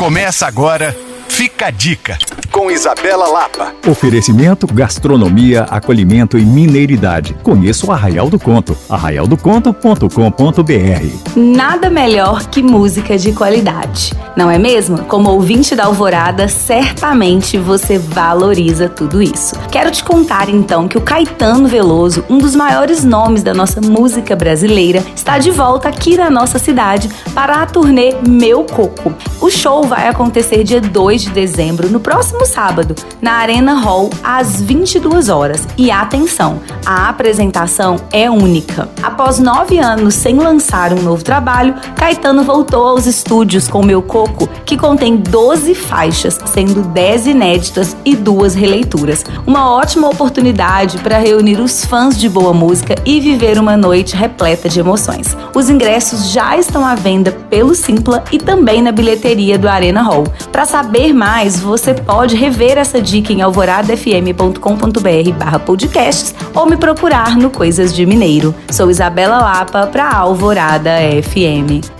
Começa agora, fica a dica com Isabela Lapa. Oferecimento, gastronomia, acolhimento e mineiridade. Conheça o Arraial do Conto, arraialdoconto.com.br. Nada melhor que música de qualidade, não é mesmo? Como ouvinte da Alvorada, certamente você valoriza tudo isso. Quero te contar então que o Caetano Veloso, um dos maiores nomes da nossa música brasileira, está de volta aqui na nossa cidade para a turnê Meu Coco. O show vai acontecer dia 2 de dezembro, no próximo próximo sábado, na Arena Hall, às 22 horas. E atenção, a apresentação é única. Após nove anos sem lançar um novo trabalho, Caetano voltou aos estúdios com Meu Coco, que contém 12 faixas, sendo 10 inéditas e duas releituras. Uma ótima oportunidade para reunir os fãs de boa música e viver uma noite repleta de emoções. Os ingressos já estão à venda pelo Simpla e também na bilheteria do Arena Hall. Para saber mais, você pode rever essa dica em alvoradafm.com.br barra podcasts ou me procurar no Coisas de Mineiro. Sou Isabela Lapa para Alvorada FM.